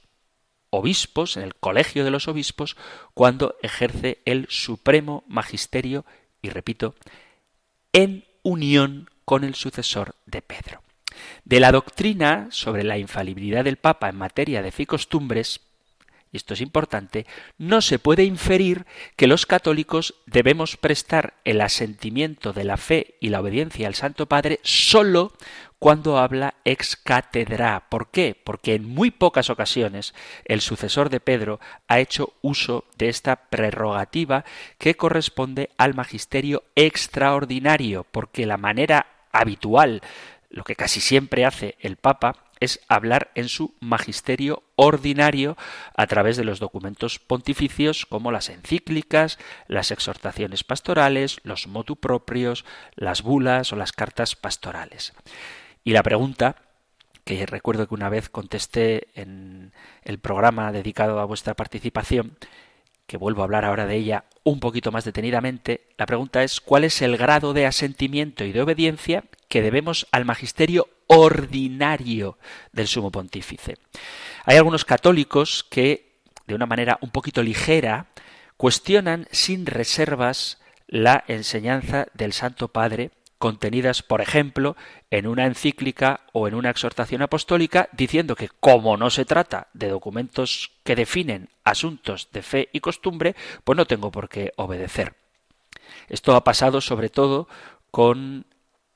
obispos, en el colegio de los obispos, cuando ejerce el supremo magisterio, y repito, en unión con el sucesor de Pedro. De la doctrina sobre la infalibilidad del Papa en materia de fe costumbres, y esto es importante, no se puede inferir que los católicos debemos prestar el asentimiento de la fe y la obediencia al Santo Padre sólo cuando habla ex cátedra. ¿Por qué? Porque en muy pocas ocasiones el sucesor de Pedro ha hecho uso de esta prerrogativa que corresponde al magisterio extraordinario, porque la manera habitual, lo que casi siempre hace el Papa, es hablar en su magisterio ordinario a través de los documentos pontificios como las encíclicas, las exhortaciones pastorales, los motu propios, las bulas o las cartas pastorales. Y la pregunta que recuerdo que una vez contesté en el programa dedicado a vuestra participación, que vuelvo a hablar ahora de ella un poquito más detenidamente, la pregunta es ¿cuál es el grado de asentimiento y de obediencia que debemos al magisterio ordinario del sumo pontífice? Hay algunos católicos que, de una manera un poquito ligera, cuestionan sin reservas la enseñanza del Santo Padre contenidas, por ejemplo, en una encíclica o en una exhortación apostólica, diciendo que como no se trata de documentos que definen asuntos de fe y costumbre, pues no tengo por qué obedecer. Esto ha pasado sobre todo con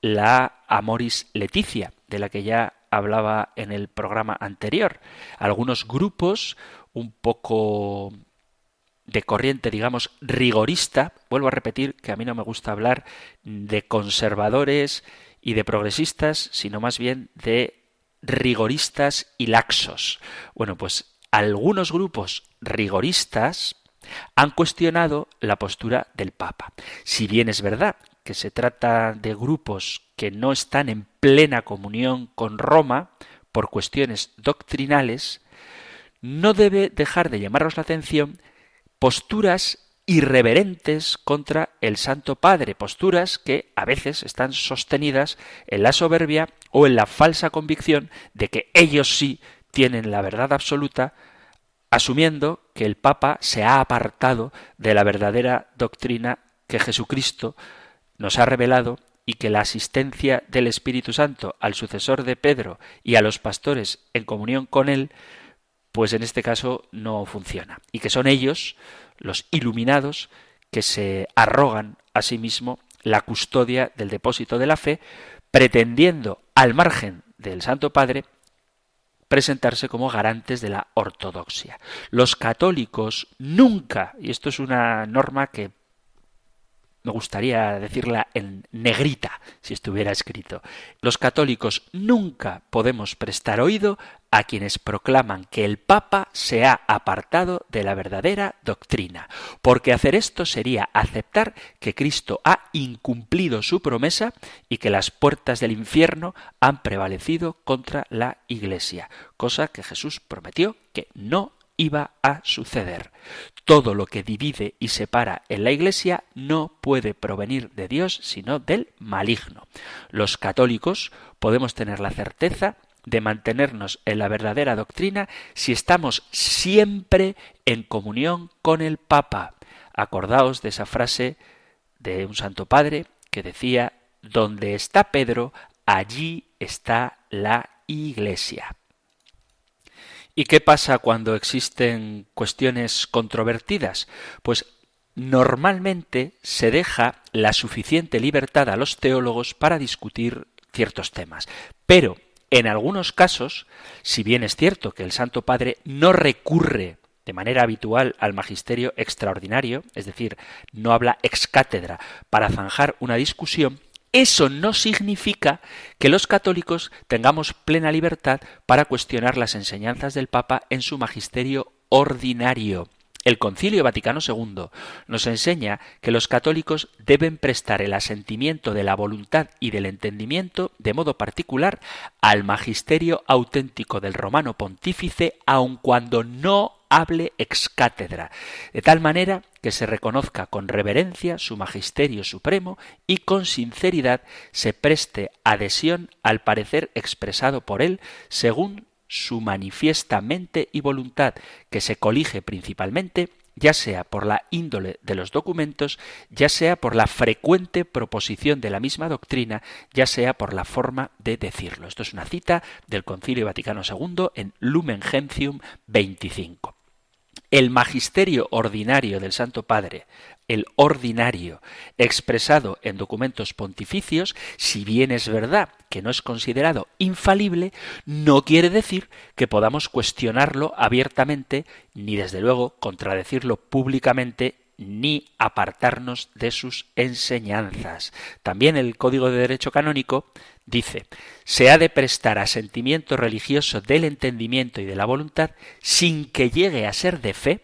la Amoris Leticia, de la que ya hablaba en el programa anterior. Algunos grupos un poco de corriente, digamos, rigorista, vuelvo a repetir que a mí no me gusta hablar de conservadores y de progresistas, sino más bien de rigoristas y laxos. Bueno, pues algunos grupos rigoristas han cuestionado la postura del Papa. Si bien es verdad que se trata de grupos que no están en plena comunión con Roma por cuestiones doctrinales, no debe dejar de llamarnos la atención posturas irreverentes contra el Santo Padre, posturas que a veces están sostenidas en la soberbia o en la falsa convicción de que ellos sí tienen la verdad absoluta, asumiendo que el Papa se ha apartado de la verdadera doctrina que Jesucristo nos ha revelado y que la asistencia del Espíritu Santo al sucesor de Pedro y a los pastores en comunión con él pues en este caso no funciona. Y que son ellos, los iluminados, que se arrogan a sí mismo la custodia del depósito de la fe, pretendiendo, al margen del Santo Padre, presentarse como garantes de la ortodoxia. Los católicos nunca, y esto es una norma que me gustaría decirla en negrita si estuviera escrito. Los católicos nunca podemos prestar oído a quienes proclaman que el Papa se ha apartado de la verdadera doctrina, porque hacer esto sería aceptar que Cristo ha incumplido su promesa y que las puertas del infierno han prevalecido contra la Iglesia, cosa que Jesús prometió que no iba a suceder. Todo lo que divide y separa en la Iglesia no puede provenir de Dios, sino del maligno. Los católicos podemos tener la certeza de mantenernos en la verdadera doctrina si estamos siempre en comunión con el Papa. Acordaos de esa frase de un Santo Padre que decía, donde está Pedro, allí está la Iglesia. ¿Y qué pasa cuando existen cuestiones controvertidas? Pues normalmente se deja la suficiente libertad a los teólogos para discutir ciertos temas. Pero en algunos casos, si bien es cierto que el Santo Padre no recurre de manera habitual al magisterio extraordinario, es decir, no habla ex cátedra para zanjar una discusión, eso no significa que los católicos tengamos plena libertad para cuestionar las enseñanzas del Papa en su magisterio ordinario. El Concilio Vaticano II nos enseña que los católicos deben prestar el asentimiento de la voluntad y del entendimiento de modo particular al magisterio auténtico del romano pontífice aun cuando no hable ex cátedra, de tal manera que se reconozca con reverencia su magisterio supremo y con sinceridad se preste adhesión al parecer expresado por él según su manifiesta mente y voluntad, que se colige principalmente ya sea por la índole de los documentos, ya sea por la frecuente proposición de la misma doctrina, ya sea por la forma de decirlo. Esto es una cita del Concilio Vaticano II en Lumen Gentium 25. El magisterio ordinario del Santo Padre, el ordinario, expresado en documentos pontificios, si bien es verdad que no es considerado infalible, no quiere decir que podamos cuestionarlo abiertamente, ni desde luego contradecirlo públicamente ni apartarnos de sus enseñanzas. También el Código de Derecho Canónico dice, se ha de prestar asentimiento religioso del entendimiento y de la voluntad sin que llegue a ser de fe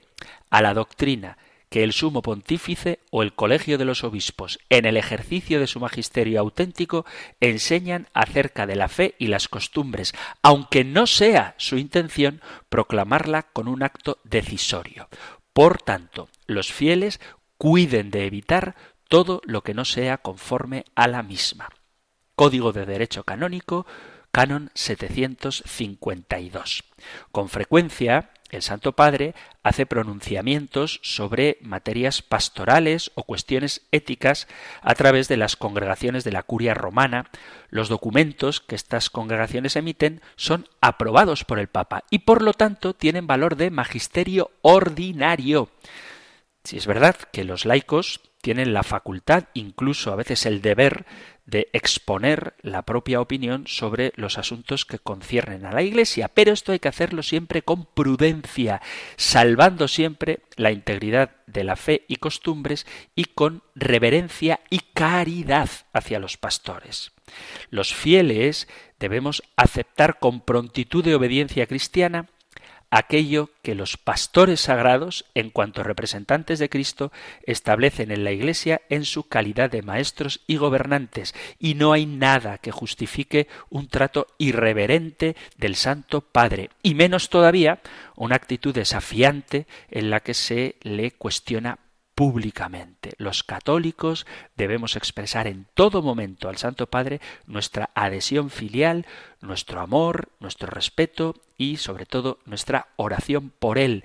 a la doctrina que el sumo pontífice o el colegio de los obispos, en el ejercicio de su magisterio auténtico, enseñan acerca de la fe y las costumbres, aunque no sea su intención proclamarla con un acto decisorio. Por tanto, los fieles cuiden de evitar todo lo que no sea conforme a la misma. Código de Derecho Canónico, Canon 752. Con frecuencia, el Santo Padre hace pronunciamientos sobre materias pastorales o cuestiones éticas a través de las congregaciones de la curia romana. Los documentos que estas congregaciones emiten son aprobados por el Papa y por lo tanto tienen valor de magisterio ordinario. Si es verdad que los laicos tienen la facultad, incluso a veces el deber, de exponer la propia opinión sobre los asuntos que conciernen a la Iglesia, pero esto hay que hacerlo siempre con prudencia, salvando siempre la integridad de la fe y costumbres y con reverencia y caridad hacia los pastores. Los fieles debemos aceptar con prontitud de obediencia cristiana aquello que los pastores sagrados, en cuanto representantes de Cristo, establecen en la Iglesia en su calidad de maestros y gobernantes, y no hay nada que justifique un trato irreverente del Santo Padre, y menos todavía una actitud desafiante en la que se le cuestiona públicamente. Los católicos debemos expresar en todo momento al Santo Padre nuestra adhesión filial, nuestro amor, nuestro respeto y sobre todo nuestra oración por Él,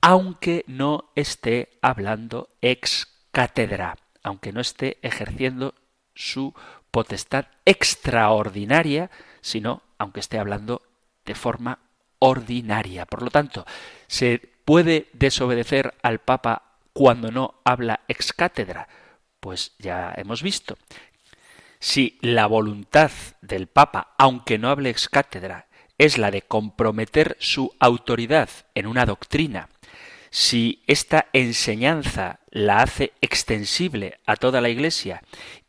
aunque no esté hablando ex cátedra, aunque no esté ejerciendo su potestad extraordinaria, sino aunque esté hablando de forma ordinaria. Por lo tanto, se puede desobedecer al Papa cuando no habla ex cátedra? Pues ya hemos visto. Si la voluntad del Papa, aunque no hable ex cátedra, es la de comprometer su autoridad en una doctrina, si esta enseñanza la hace extensible a toda la Iglesia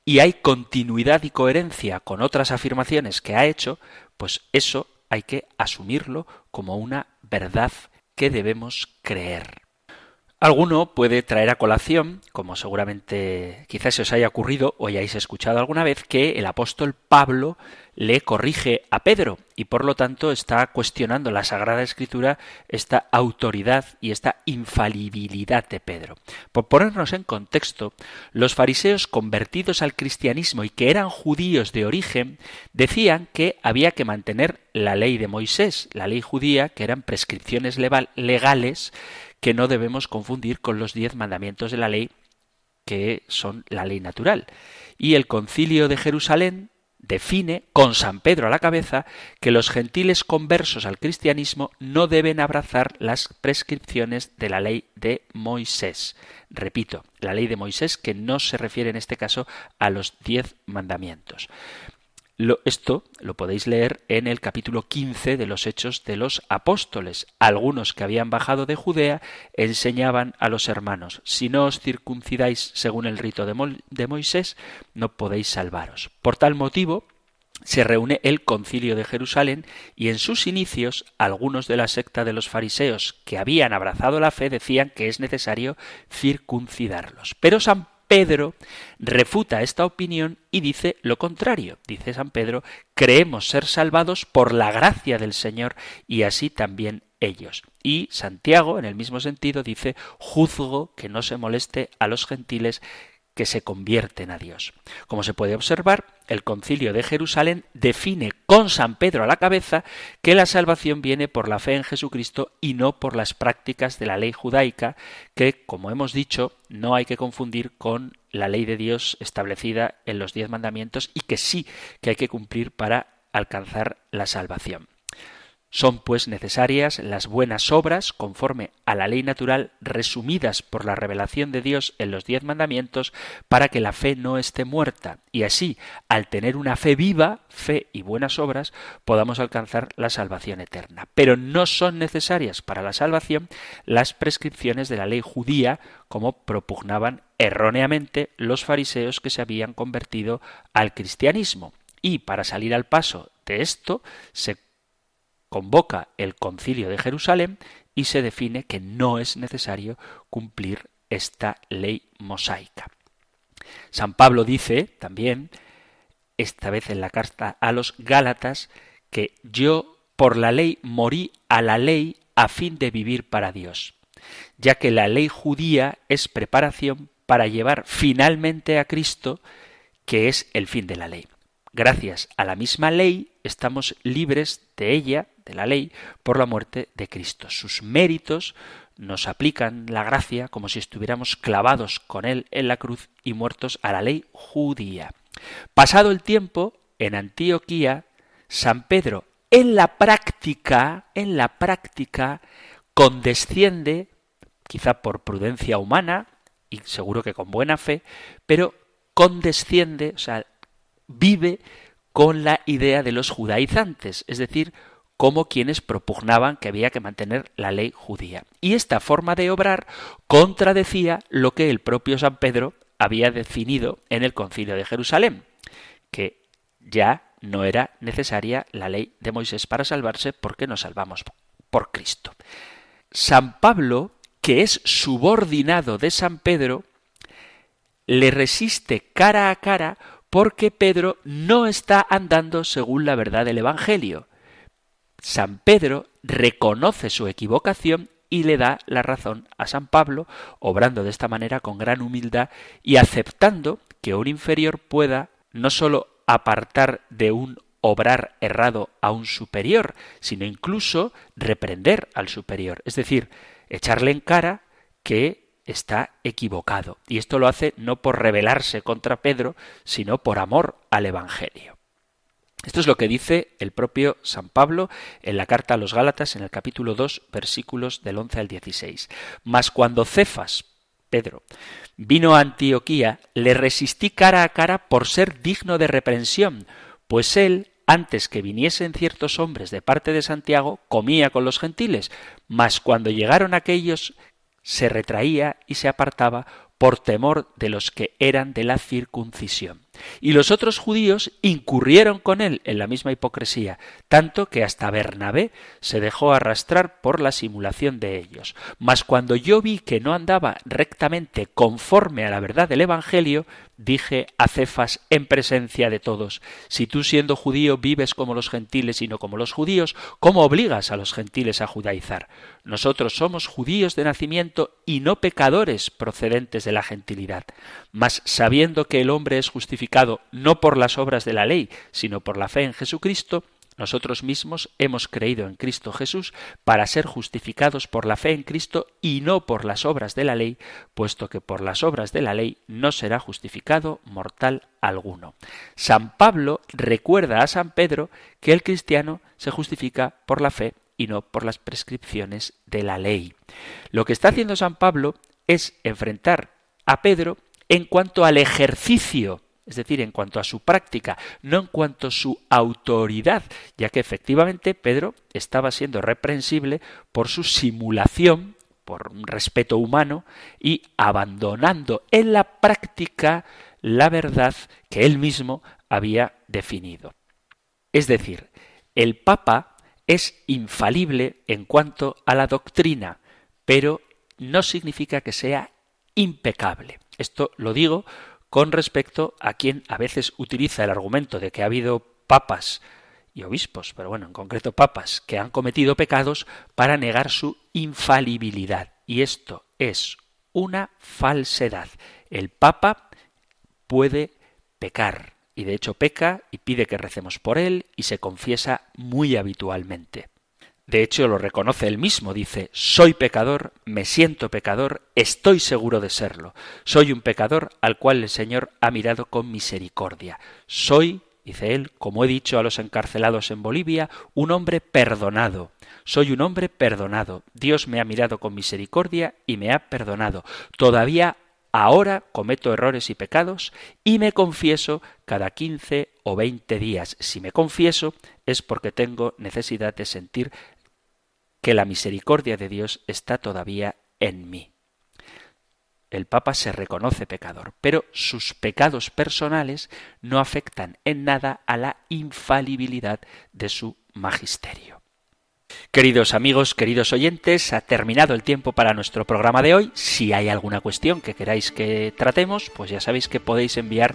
y hay continuidad y coherencia con otras afirmaciones que ha hecho, pues eso hay que asumirlo como una verdad que debemos creer. Alguno puede traer a colación, como seguramente quizás se os haya ocurrido o hayáis escuchado alguna vez, que el apóstol Pablo le corrige a Pedro y por lo tanto está cuestionando la Sagrada Escritura esta autoridad y esta infalibilidad de Pedro. Por ponernos en contexto, los fariseos convertidos al cristianismo y que eran judíos de origen decían que había que mantener la ley de Moisés, la ley judía, que eran prescripciones legales que no debemos confundir con los diez mandamientos de la ley que son la ley natural. Y el concilio de Jerusalén define, con San Pedro a la cabeza, que los gentiles conversos al cristianismo no deben abrazar las prescripciones de la ley de Moisés. Repito, la ley de Moisés que no se refiere en este caso a los diez mandamientos esto lo podéis leer en el capítulo 15 de los Hechos de los Apóstoles. Algunos que habían bajado de Judea enseñaban a los hermanos, si no os circuncidáis según el rito de, de Moisés, no podéis salvaros. Por tal motivo, se reúne el concilio de Jerusalén y en sus inicios algunos de la secta de los fariseos que habían abrazado la fe decían que es necesario circuncidarlos. Pero San Pedro refuta esta opinión y dice lo contrario. Dice San Pedro, creemos ser salvados por la gracia del Señor y así también ellos. Y Santiago, en el mismo sentido, dice, juzgo que no se moleste a los gentiles que se convierten a Dios. Como se puede observar, el concilio de Jerusalén define con San Pedro a la cabeza que la salvación viene por la fe en Jesucristo y no por las prácticas de la ley judaica, que, como hemos dicho, no hay que confundir con la ley de Dios establecida en los diez mandamientos y que sí que hay que cumplir para alcanzar la salvación. Son pues necesarias las buenas obras conforme a la ley natural resumidas por la revelación de Dios en los diez mandamientos para que la fe no esté muerta y así, al tener una fe viva, fe y buenas obras, podamos alcanzar la salvación eterna. Pero no son necesarias para la salvación las prescripciones de la ley judía como propugnaban erróneamente los fariseos que se habían convertido al cristianismo. Y para salir al paso de esto se convoca el concilio de Jerusalén y se define que no es necesario cumplir esta ley mosaica. San Pablo dice también, esta vez en la carta a los Gálatas, que yo por la ley morí a la ley a fin de vivir para Dios, ya que la ley judía es preparación para llevar finalmente a Cristo, que es el fin de la ley. Gracias a la misma ley estamos libres de ella, de la ley, por la muerte de Cristo. Sus méritos nos aplican la gracia como si estuviéramos clavados con él en la cruz y muertos a la ley judía. Pasado el tiempo, en Antioquía, San Pedro en la práctica, en la práctica, condesciende, quizá por prudencia humana, y seguro que con buena fe, pero condesciende, o sea, vive con la idea de los judaizantes, es decir, como quienes propugnaban que había que mantener la ley judía. Y esta forma de obrar contradecía lo que el propio San Pedro había definido en el concilio de Jerusalén, que ya no era necesaria la ley de Moisés para salvarse porque nos salvamos por Cristo. San Pablo, que es subordinado de San Pedro, le resiste cara a cara porque Pedro no está andando según la verdad del Evangelio. San Pedro reconoce su equivocación y le da la razón a San Pablo, obrando de esta manera con gran humildad y aceptando que un inferior pueda no sólo apartar de un obrar errado a un superior, sino incluso reprender al superior, es decir, echarle en cara que está equivocado. Y esto lo hace no por rebelarse contra Pedro, sino por amor al Evangelio. Esto es lo que dice el propio San Pablo en la carta a los Gálatas en el capítulo 2 versículos del 11 al 16. Mas cuando Cefas, Pedro, vino a Antioquía, le resistí cara a cara por ser digno de reprensión, pues él, antes que viniesen ciertos hombres de parte de Santiago, comía con los gentiles, mas cuando llegaron aquellos se retraía y se apartaba por temor de los que eran de la circuncisión. Y los otros judíos incurrieron con él en la misma hipocresía, tanto que hasta Bernabé se dejó arrastrar por la simulación de ellos. Mas cuando yo vi que no andaba rectamente conforme a la verdad del Evangelio, dije a Cefas en presencia de todos, si tú siendo judío vives como los gentiles y no como los judíos, ¿cómo obligas a los gentiles a judaizar? Nosotros somos judíos de nacimiento y no pecadores procedentes de la gentilidad. Mas sabiendo que el hombre es justificado no por las obras de la ley, sino por la fe en Jesucristo, nosotros mismos hemos creído en Cristo Jesús para ser justificados por la fe en Cristo y no por las obras de la ley, puesto que por las obras de la ley no será justificado mortal alguno. San Pablo recuerda a San Pedro que el cristiano se justifica por la fe y no por las prescripciones de la ley. Lo que está haciendo San Pablo es enfrentar a Pedro en cuanto al ejercicio es decir, en cuanto a su práctica, no en cuanto a su autoridad, ya que efectivamente Pedro estaba siendo reprensible por su simulación, por un respeto humano, y abandonando en la práctica la verdad que él mismo había definido. Es decir, el Papa es infalible en cuanto a la doctrina, pero no significa que sea impecable. Esto lo digo con respecto a quien a veces utiliza el argumento de que ha habido papas y obispos, pero bueno, en concreto papas, que han cometido pecados para negar su infalibilidad. Y esto es una falsedad. El papa puede pecar, y de hecho peca y pide que recemos por él y se confiesa muy habitualmente. De hecho, lo reconoce él mismo, dice, soy pecador, me siento pecador, estoy seguro de serlo. Soy un pecador al cual el Señor ha mirado con misericordia. Soy, dice él, como he dicho a los encarcelados en Bolivia, un hombre perdonado. Soy un hombre perdonado. Dios me ha mirado con misericordia y me ha perdonado. Todavía ahora cometo errores y pecados y me confieso cada quince o veinte días. Si me confieso es porque tengo necesidad de sentir que la misericordia de Dios está todavía en mí. El Papa se reconoce pecador, pero sus pecados personales no afectan en nada a la infalibilidad de su magisterio. Queridos amigos, queridos oyentes, ha terminado el tiempo para nuestro programa de hoy. Si hay alguna cuestión que queráis que tratemos, pues ya sabéis que podéis enviar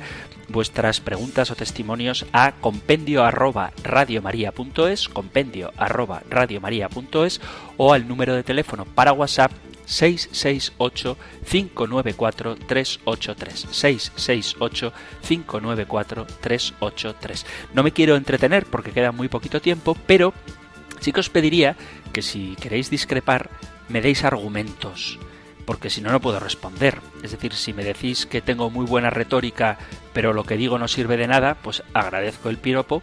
vuestras preguntas o testimonios a compendio arroba radiomaria.es, compendio arroba radiomaria.es o al número de teléfono para WhatsApp 668 594 383 668 594 383. No me quiero entretener porque queda muy poquito tiempo, pero Sí que os pediría que si queréis discrepar, me deis argumentos, porque si no, no puedo responder. Es decir, si me decís que tengo muy buena retórica, pero lo que digo no sirve de nada, pues agradezco el piropo,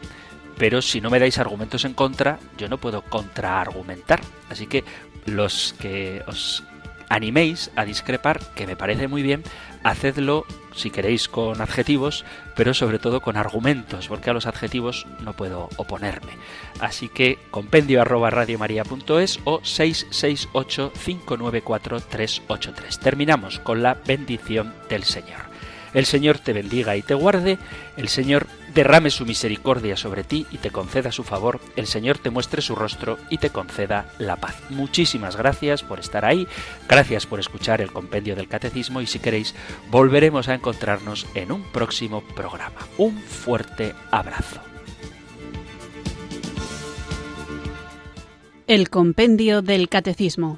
pero si no me dais argumentos en contra, yo no puedo contraargumentar. Así que los que os animéis a discrepar, que me parece muy bien, hacedlo si queréis con adjetivos, pero sobre todo con argumentos, porque a los adjetivos no puedo oponerme. Así que compendio arroba radiomaria.es o 668 594 383. Terminamos con la bendición del Señor. El Señor te bendiga y te guarde, el Señor derrame su misericordia sobre ti y te conceda su favor, el Señor te muestre su rostro y te conceda la paz. Muchísimas gracias por estar ahí, gracias por escuchar el compendio del catecismo y si queréis volveremos a encontrarnos en un próximo programa. Un fuerte abrazo. El compendio del catecismo.